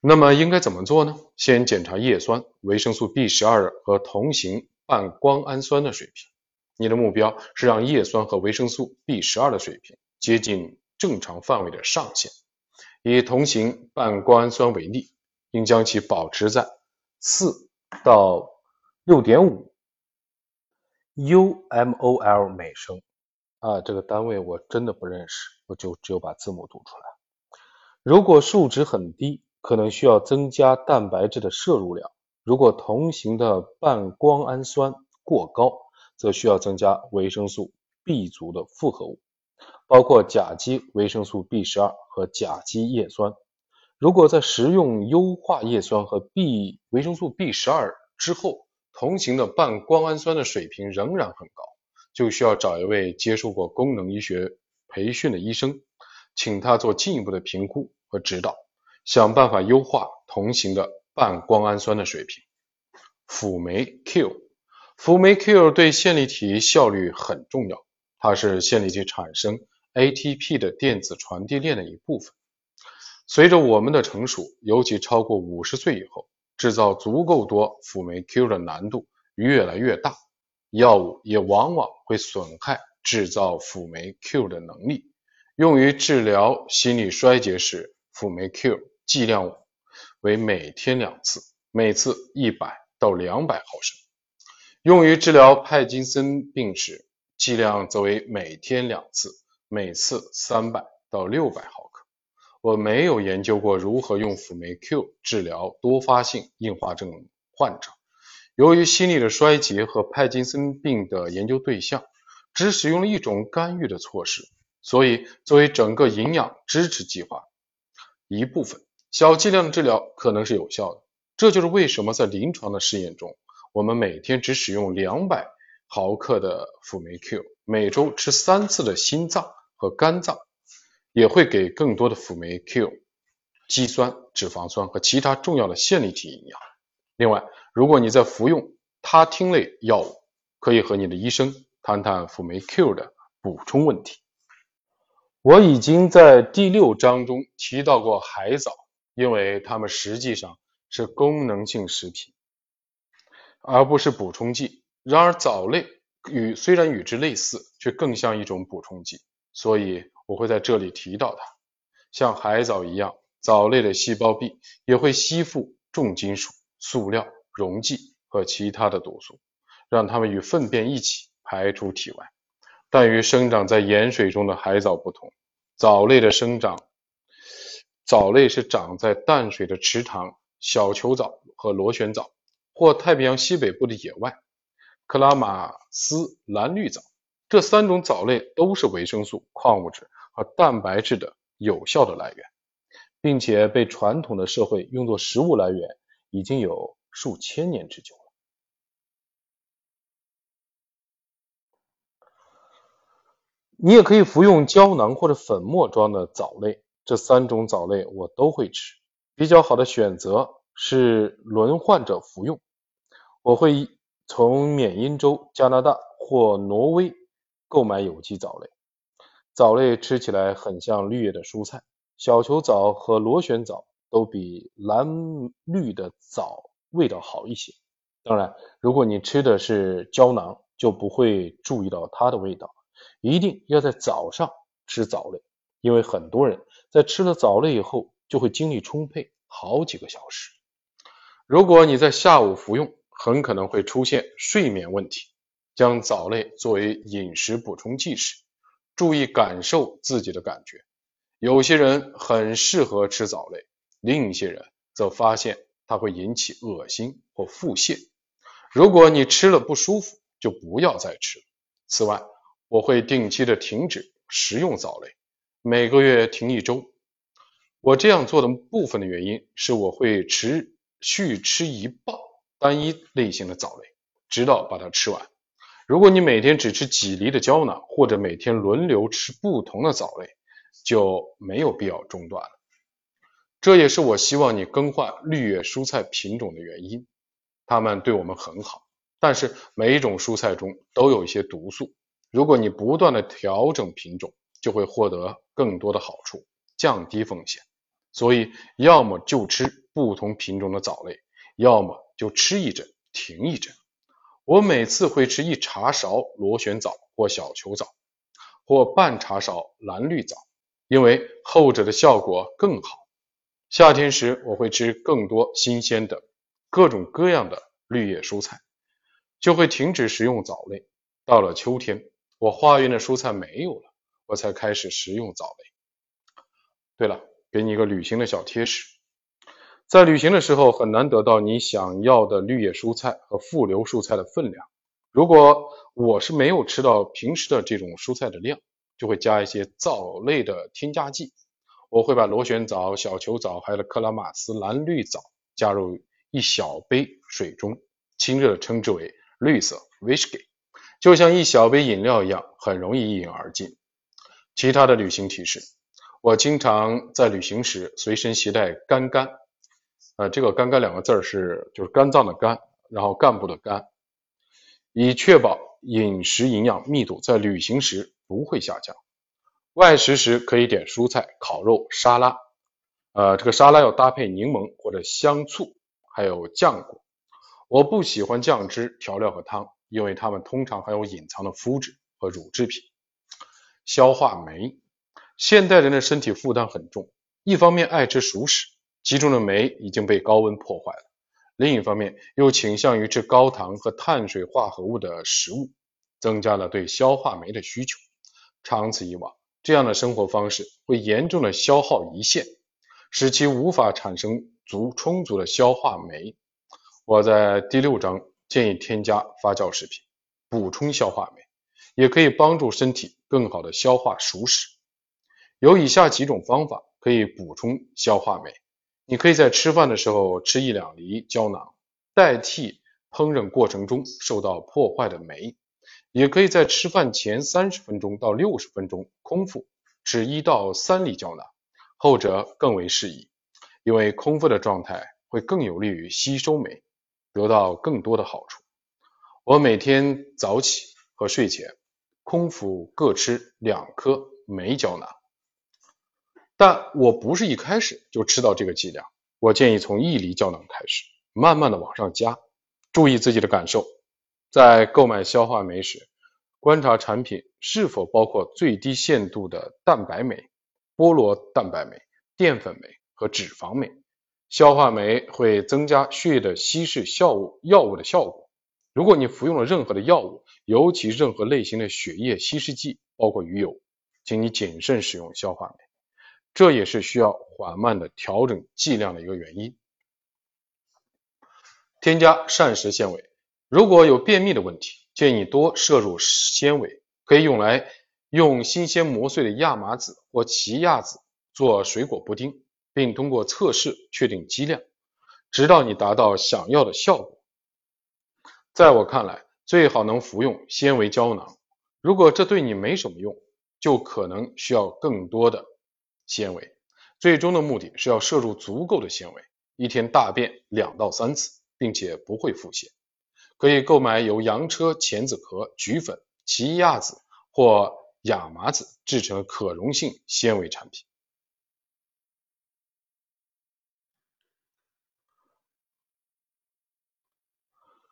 那么应该怎么做呢？先检查叶酸、维生素 B12 和同型半胱氨酸的水平。你的目标是让叶酸和维生素 B12 的水平接近正常范围的上限。以同型半胱氨酸为例，应将其保持在4到6.5 UmOl 每升。啊，这个单位我真的不认识，我就只有把字母读出来。如果数值很低，可能需要增加蛋白质的摄入量。如果同型的半胱氨酸过高，则需要增加维生素 B 族的复合物，包括甲基维生素 B12 和甲基叶酸。如果在食用优化叶酸和 B 维生素 B12 之后，同型的半胱氨酸的水平仍然很高，就需要找一位接受过功能医学培训的医生，请他做进一步的评估和指导，想办法优化同型的半胱氨酸的水平。辅酶 Q。辅酶 Q 对线粒体效率很重要，它是线粒体产生 ATP 的电子传递链的一部分。随着我们的成熟，尤其超过五十岁以后，制造足够多辅酶 Q 的难度越来越大，药物也往往会损害制造辅酶 Q 的能力。用于治疗心力衰竭时，辅酶 Q 剂量为每天两次，每次一百到两百毫升；用于治疗帕金森病时，剂量则为每天两次，每次三百到六百毫克。我没有研究过如何用辅酶 Q 治疗多发性硬化症患者。由于心力的衰竭和帕金森病的研究对象只使用了一种干预的措施。所以，作为整个营养支持计划一部分，小剂量的治疗可能是有效的。这就是为什么在临床的试验中，我们每天只使用两百毫克的辅酶 Q，每周吃三次的心脏和肝脏，也会给更多的辅酶 Q、肌酸、脂肪酸和其他重要的线粒体营养。另外，如果你在服用他汀类药物，可以和你的医生谈谈辅酶 Q 的补充问题。我已经在第六章中提到过海藻，因为它们实际上是功能性食品，而不是补充剂。然而，藻类与虽然与之类似，却更像一种补充剂，所以我会在这里提到它。像海藻一样，藻类的细胞壁也会吸附重金属、塑料、溶剂和其他的毒素，让它们与粪便一起排出体外。但与生长在盐水中的海藻不同，藻类的生长，藻类是长在淡水的池塘、小球藻和螺旋藻，或太平洋西北部的野外克拉马斯蓝绿藻。这三种藻类都是维生素、矿物质和蛋白质的有效的来源，并且被传统的社会用作食物来源已经有数千年之久了。你也可以服用胶囊或者粉末装的藻类，这三种藻类我都会吃。比较好的选择是轮换着服用。我会从缅因州、加拿大或挪威购买有机藻类。藻类吃起来很像绿叶的蔬菜，小球藻和螺旋藻都比蓝绿的藻味道好一些。当然，如果你吃的是胶囊，就不会注意到它的味道。一定要在早上吃藻类，因为很多人在吃了藻类以后就会精力充沛好几个小时。如果你在下午服用，很可能会出现睡眠问题。将藻类作为饮食补充剂时，注意感受自己的感觉。有些人很适合吃藻类，另一些人则发现它会引起恶心或腹泻。如果你吃了不舒服，就不要再吃了。此外，我会定期的停止食用藻类，每个月停一周。我这样做的部分的原因是，我会持续吃一磅单一类型的藻类，直到把它吃完。如果你每天只吃几粒的胶囊，或者每天轮流吃不同的藻类，就没有必要中断了。这也是我希望你更换绿叶蔬菜品种的原因。它们对我们很好，但是每一种蔬菜中都有一些毒素。如果你不断的调整品种，就会获得更多的好处，降低风险。所以，要么就吃不同品种的藻类，要么就吃一阵停一阵。我每次会吃一茶勺螺旋藻或小球藻，或半茶勺蓝绿藻，因为后者的效果更好。夏天时，我会吃更多新鲜的各种各样的绿叶蔬菜，就会停止食用藻类。到了秋天。我花园的蔬菜没有了，我才开始食用藻类。对了，给你一个旅行的小贴士，在旅行的时候很难得到你想要的绿叶蔬菜和富流蔬菜的分量。如果我是没有吃到平时的这种蔬菜的量，就会加一些藻类的添加剂。我会把螺旋藻、小球藻还有克拉玛斯蓝绿藻加入一小杯水中，亲热的称之为绿色 whisky。就像一小杯饮料一样，很容易一饮而尽。其他的旅行提示：我经常在旅行时随身携带干干，呃，这个肝肝两个字是就是肝脏的肝，然后干部的肝，以确保饮食营养密度在旅行时不会下降。外食时可以点蔬菜、烤肉、沙拉，呃，这个沙拉要搭配柠檬或者香醋，还有酱果。我不喜欢酱汁、调料和汤，因为它们通常含有隐藏的麸质和乳制品。消化酶，现代人的身体负担很重，一方面爱吃熟食，其中的酶已经被高温破坏了。另一方面，又倾向于吃高糖和碳水化合物的食物，增加了对消化酶的需求。长此以往，这样的生活方式会严重的消耗胰腺，使其无法产生足充足的消化酶。我在第六章建议添加发酵食品，补充消化酶，也可以帮助身体更好的消化熟食。有以下几种方法可以补充消化酶。你可以在吃饭的时候吃一两粒胶囊，代替烹饪过程中受到破坏的酶；也可以在吃饭前三十分钟到六十分钟空腹吃一到三粒胶囊，后者更为适宜，因为空腹的状态会更有利于吸收酶，得到更多的好处。我每天早起和睡前空腹各吃两颗酶胶囊。但我不是一开始就吃到这个剂量，我建议从一粒胶囊开始，慢慢的往上加，注意自己的感受。在购买消化酶时，观察产品是否包括最低限度的蛋白酶、菠萝蛋白酶、淀粉酶和脂肪酶。消化酶会增加血液的稀释效物药物的效果。如果你服用了任何的药物，尤其任何类型的血液稀释剂，包括鱼油，请你谨慎使用消化酶。这也是需要缓慢的调整剂量的一个原因。添加膳食纤维，如果有便秘的问题，建议多摄入纤维，可以用来用新鲜磨碎的亚麻籽或奇亚籽做水果布丁，并通过测试确定剂量，直到你达到想要的效果。在我看来，最好能服用纤维胶囊。如果这对你没什么用，就可能需要更多的。纤维最终的目的是要摄入足够的纤维，一天大便两到三次，并且不会腹泻。可以购买由洋车前子壳、菊粉、奇亚籽或亚麻籽制成的可溶性纤维产品。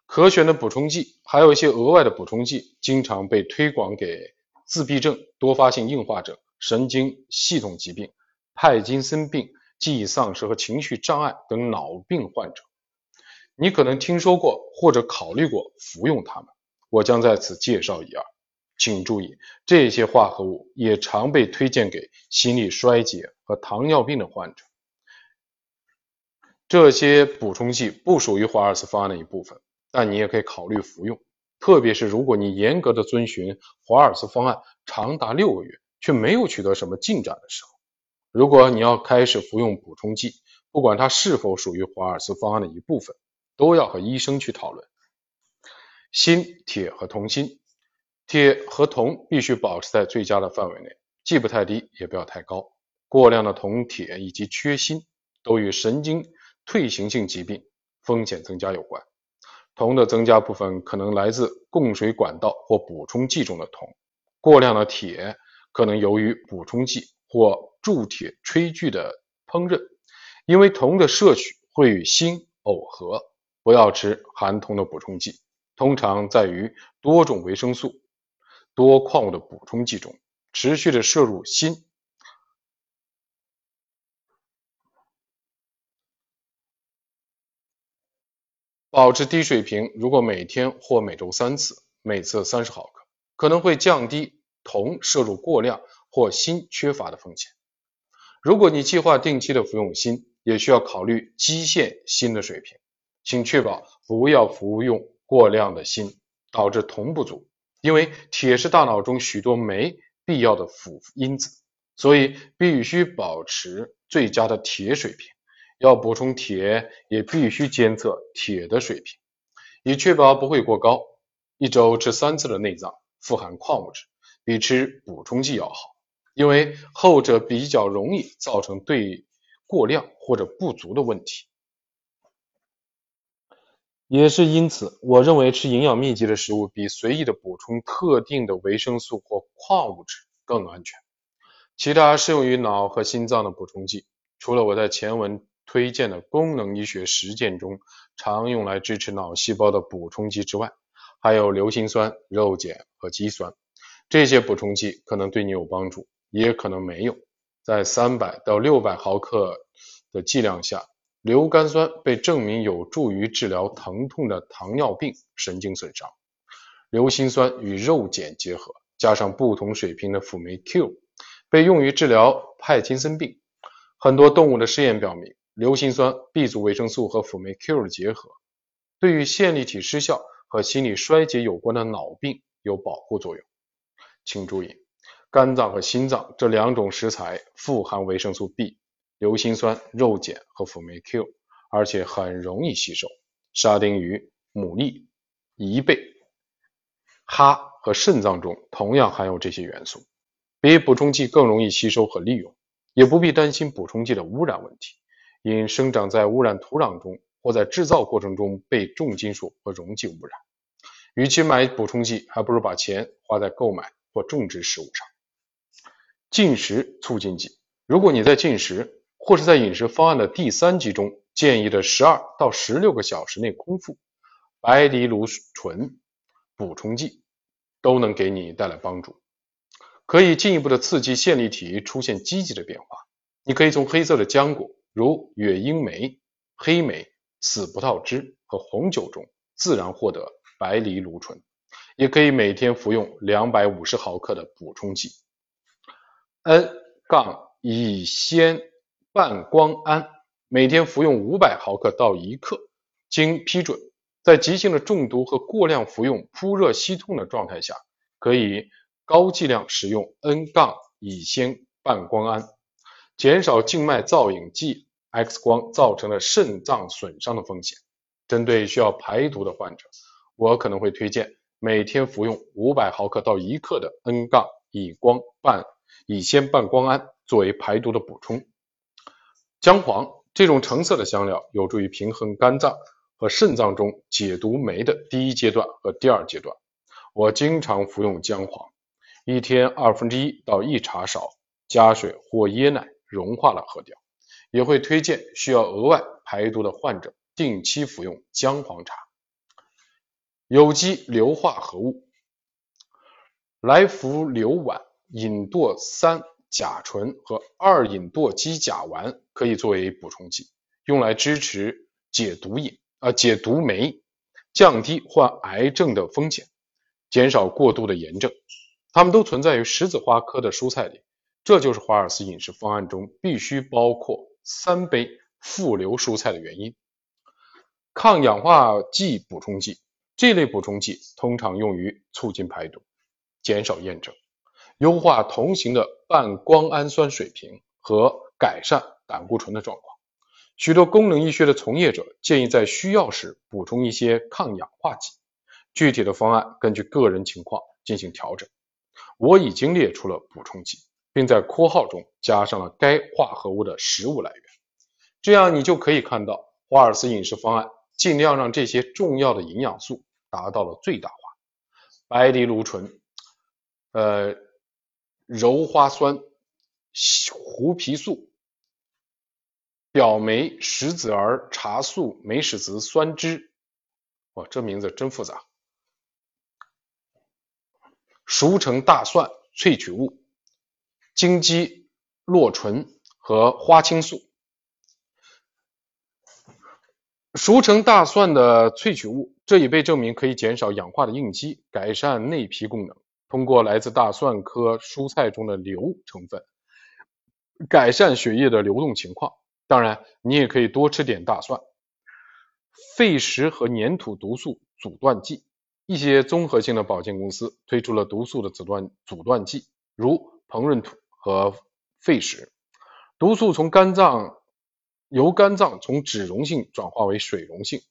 可选的补充剂还有一些额外的补充剂，经常被推广给自闭症、多发性硬化症。神经系统疾病、帕金森病、记忆丧失和情绪障碍等脑病患者，你可能听说过或者考虑过服用它们。我将在此介绍一二。请注意，这些化合物也常被推荐给心力衰竭和糖尿病的患者。这些补充剂不属于华尔斯方案的一部分，但你也可以考虑服用，特别是如果你严格的遵循华尔斯方案长达六个月。却没有取得什么进展的时候，如果你要开始服用补充剂，不管它是否属于华尔斯方案的一部分，都要和医生去讨论。锌、铁和铜锌，铁和铜必须保持在最佳的范围内，既不太低，也不要太高。过量的铜、铁以及缺锌都与神经退行性疾病风险增加有关。铜的增加部分可能来自供水管道或补充剂中的铜。过量的铁。可能由于补充剂或铸铁炊具的烹饪，因为铜的摄取会与锌耦合。不要吃含铜的补充剂，通常在于多种维生素、多矿物的补充剂中。持续的摄入锌，保持低水平。如果每天或每周三次，每次三十毫克，可能会降低。铜摄入过量或锌缺乏的风险。如果你计划定期的服用锌，也需要考虑基线锌的水平，请确保不要服用过量的锌，导致铜不足。因为铁是大脑中许多酶必要的辅因子，所以必须保持最佳的铁水平。要补充铁，也必须监测铁的水平，以确保不会过高。一周吃三次的内脏富含矿物质。比吃补充剂要好，因为后者比较容易造成对过量或者不足的问题。也是因此，我认为吃营养密集的食物比随意的补充特定的维生素或矿物质更安全。其他适用于脑和心脏的补充剂，除了我在前文推荐的功能医学实践中常用来支持脑细胞的补充剂之外，还有硫辛酸、肉碱和肌酸。这些补充剂可能对你有帮助，也可能没有。在三百到六百毫克的剂量下。硫苷酸被证明有助于治疗疼痛的糖尿病神经损伤。硫辛酸与肉碱结合，加上不同水平的辅酶 Q，被用于治疗帕金森病。很多动物的试验表明，硫辛酸、B 族维生素和辅酶 Q 的结合，对于线粒体失效和心理衰竭有关的脑病有保护作用。请注意，肝脏和心脏这两种食材富含维生素 B。硫辛酸、肉碱和辅酶 Q，而且很容易吸收。沙丁鱼、牡蛎、贻贝、哈和肾脏中同样含有这些元素，比补充剂更容易吸收和利用，也不必担心补充剂的污染问题。因生长在污染土壤中或在制造过程中被重金属和溶剂污染，与其买补充剂，还不如把钱花在购买或种植食物上。进食促进剂，如果你在进食。或是在饮食方案的第三集中建议的十二到十六个小时内空腹，白藜芦醇补充剂都能给你带来帮助，可以进一步的刺激线粒体出现积极的变化。你可以从黑色的浆果，如月英梅、黑莓、死葡萄汁和红酒中自然获得白藜芦醇，也可以每天服用两百五十毫克的补充剂 N- 杠乙酰。半胱胺每天服用五百毫克到一克，经批准，在急性的中毒和过量服用扑热息痛的状态下，可以高剂量使用 N- 杠乙酰半胱胺，减少静脉造影剂 X 光造成的肾脏损伤的风险。针对需要排毒的患者，我可能会推荐每天服用五百毫克到一克的 N- 杠乙光半乙酰半胱胺作为排毒的补充。姜黄这种橙色的香料有助于平衡肝脏和肾脏中解毒酶的第一阶段和第二阶段。我经常服用姜黄，一天二分之一到一茶勺，加水或椰奶融化了喝掉。也会推荐需要额外排毒的患者定期服用姜黄茶。有机硫化合物，来福硫烷、吲哚三。甲醇和二吲哚基甲烷可以作为补充剂，用来支持解毒饮啊解毒酶，降低患癌症的风险，减少过度的炎症。它们都存在于十字花科的蔬菜里，这就是华尔斯饮食方案中必须包括三杯富硫蔬菜的原因。抗氧化剂补充剂这类补充剂通常用于促进排毒，减少炎症。优化同型的半胱氨酸水平和改善胆固醇的状况。许多功能医学的从业者建议在需要时补充一些抗氧化剂。具体的方案根据个人情况进行调整。我已经列出了补充剂，并在括号中加上了该化合物的食物来源。这样你就可以看到，华尔斯饮食方案尽量让这些重要的营养素达到了最大化。白藜芦醇，呃。鞣花酸、胡皮素、表梅石子儿茶素酶矢子酸酯，哇，这名字真复杂。熟成大蒜萃取物、金鸡洛醇和花青素。熟成大蒜的萃取物，这已被证明可以减少氧化的应激，改善内皮功能。通过来自大蒜科蔬菜中的硫成分，改善血液的流动情况。当然，你也可以多吃点大蒜。沸石和粘土毒素阻断剂，一些综合性的保健公司推出了毒素的阻断阻断剂，如膨润土和沸石。毒素从肝脏由肝脏从脂溶性转化为水溶性，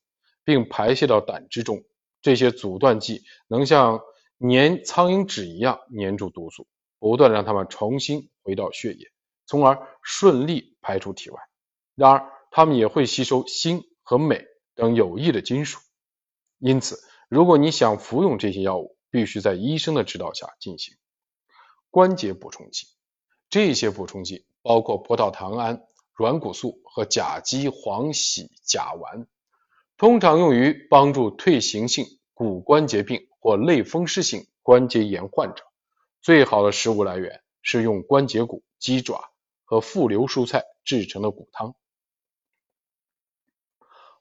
并排泄到胆汁中。这些阻断剂能像粘苍蝇纸一样粘住毒素，不断让它们重新回到血液，从而顺利排出体外。然而，它们也会吸收锌和镁等有益的金属，因此，如果你想服用这些药物，必须在医生的指导下进行。关节补充剂，这些补充剂包括葡萄糖胺、软骨素和甲基黄烯甲烷，通常用于帮助退行性骨关节病或类风湿性关节炎患者。最好的食物来源是用关节骨、鸡爪和复流蔬菜制成的骨汤。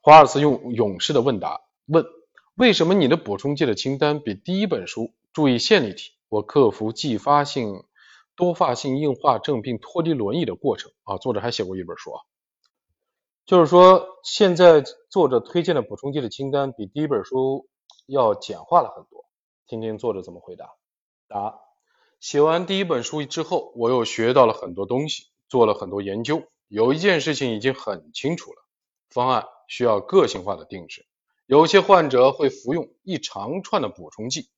华尔斯用勇士的问答问：为什么你的补充剂的清单比第一本书注意线粒体？我克服继发性多发性硬化症并脱离轮椅的过程啊，作者还写过一本书啊，就是说现在作者推荐的补充剂的清单比第一本书要简化了很多。听听作者怎么回答。答：写完第一本书之后，我又学到了很多东西，做了很多研究。有一件事情已经很清楚了，方案需要个性化的定制。有些患者会服用一长串的补充剂。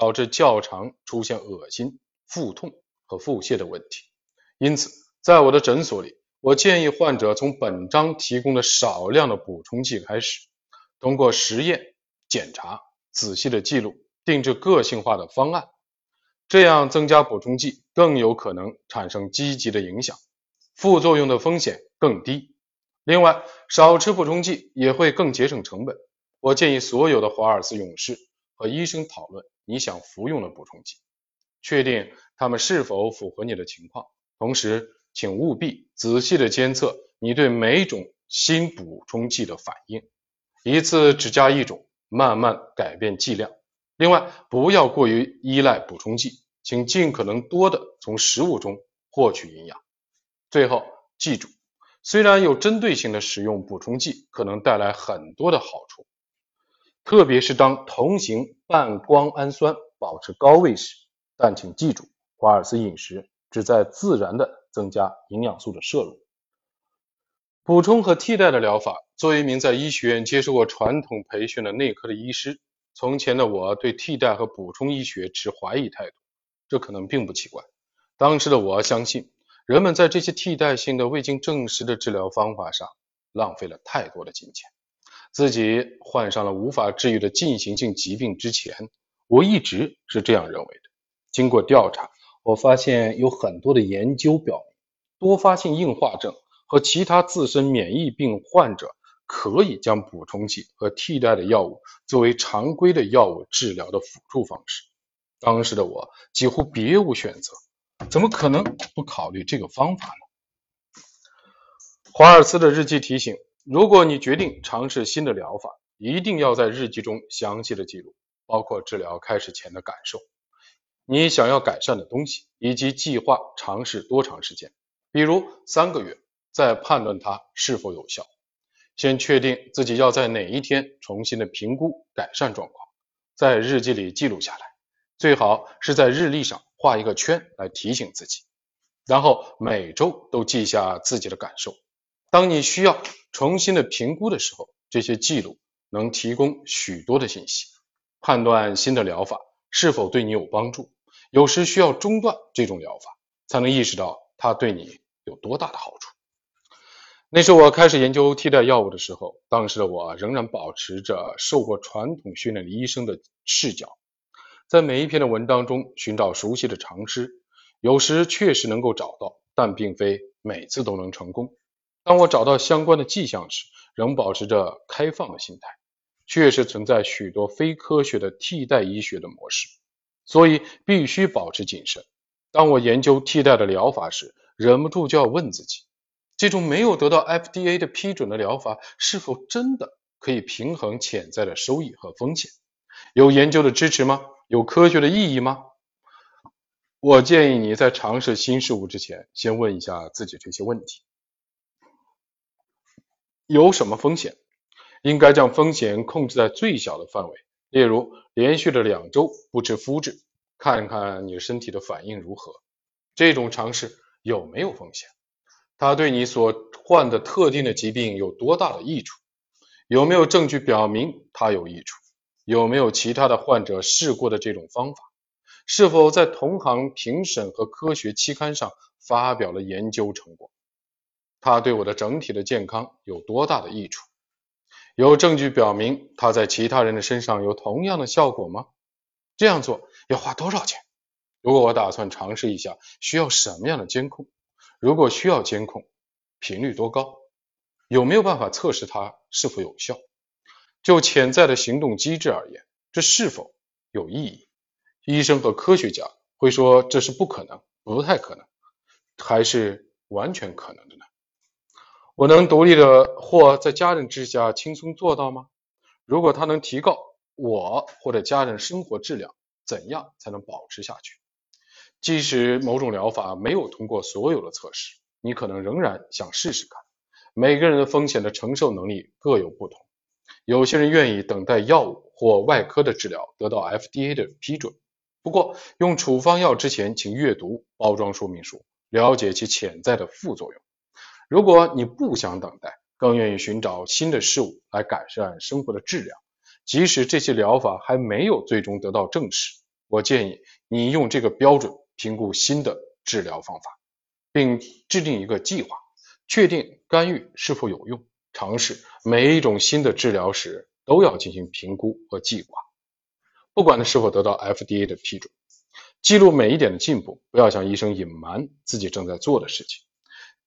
导致较长出现恶心、腹痛和腹泻的问题。因此，在我的诊所里，我建议患者从本章提供的少量的补充剂开始，通过实验、检查、仔细的记录，定制个性化的方案。这样增加补充剂更有可能产生积极的影响，副作用的风险更低。另外，少吃补充剂也会更节省成本。我建议所有的华尔兹勇士和医生讨论。你想服用的补充剂，确定它们是否符合你的情况。同时，请务必仔细的监测你对每种新补充剂的反应，一次只加一种，慢慢改变剂量。另外，不要过于依赖补充剂，请尽可能多的从食物中获取营养。最后，记住，虽然有针对性的使用补充剂可能带来很多的好处。特别是当同型半胱氨酸保持高位时，但请记住，华尔斯饮食旨在自然的增加营养素的摄入。补充和替代的疗法，作为一名在医学院接受过传统培训的内科的医师，从前的我对替代和补充医学持怀疑态度，这可能并不奇怪。当时的我相信，人们在这些替代性的未经证实的治疗方法上浪费了太多的金钱。自己患上了无法治愈的进行性疾病之前，我一直是这样认为的。经过调查，我发现有很多的研究表明，多发性硬化症和其他自身免疫病患者可以将补充剂和替代的药物作为常规的药物治疗的辅助方式。当时的我几乎别无选择，怎么可能不考虑这个方法呢？华尔斯的日记提醒。如果你决定尝试新的疗法，一定要在日记中详细的记录，包括治疗开始前的感受，你想要改善的东西，以及计划尝试多长时间，比如三个月，再判断它是否有效。先确定自己要在哪一天重新的评估改善状况，在日记里记录下来，最好是在日历上画一个圈来提醒自己，然后每周都记下自己的感受。当你需要重新的评估的时候，这些记录能提供许多的信息，判断新的疗法是否对你有帮助。有时需要中断这种疗法，才能意识到它对你有多大的好处。那是我开始研究替代药物的时候，当时的我仍然保持着受过传统训练的医生的视角，在每一篇的文章中寻找熟悉的常识，有时确实能够找到，但并非每次都能成功。当我找到相关的迹象时，仍保持着开放的心态。确实存在许多非科学的替代医学的模式，所以必须保持谨慎。当我研究替代的疗法时，忍不住就要问自己：这种没有得到 FDA 的批准的疗法，是否真的可以平衡潜在的收益和风险？有研究的支持吗？有科学的意义吗？我建议你在尝试新事物之前，先问一下自己这些问题。有什么风险？应该将风险控制在最小的范围，例如连续的两周不吃麸质，看看你身体的反应如何。这种尝试有没有风险？它对你所患的特定的疾病有多大的益处？有没有证据表明它有益处？有没有其他的患者试过的这种方法？是否在同行评审和科学期刊上发表了研究成果？它对我的整体的健康有多大的益处？有证据表明它在其他人的身上有同样的效果吗？这样做要花多少钱？如果我打算尝试一下，需要什么样的监控？如果需要监控，频率多高？有没有办法测试它是否有效？就潜在的行动机制而言，这是否有意义？医生和科学家会说这是不可能、不太可能，还是完全可能的呢？我能独立的或在家人之下轻松做到吗？如果它能提高我或者家人生活质量，怎样才能保持下去？即使某种疗法没有通过所有的测试，你可能仍然想试试看。每个人的风险的承受能力各有不同，有些人愿意等待药物或外科的治疗得到 FDA 的批准。不过，用处方药之前，请阅读包装说明书，了解其潜在的副作用。如果你不想等待，更愿意寻找新的事物来改善生活的质量，即使这些疗法还没有最终得到证实，我建议你用这个标准评估新的治疗方法，并制定一个计划，确定干预是否有用。尝试每一种新的治疗时，都要进行评估和计划，不管它是否得到 FDA 的批准。记录每一点的进步，不要向医生隐瞒自己正在做的事情。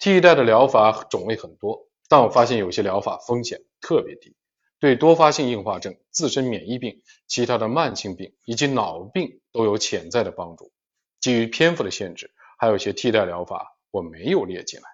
替代的疗法种类很多，但我发现有些疗法风险特别低，对多发性硬化症、自身免疫病、其他的慢性病以及脑病都有潜在的帮助。基于篇幅的限制，还有一些替代疗法我没有列进来。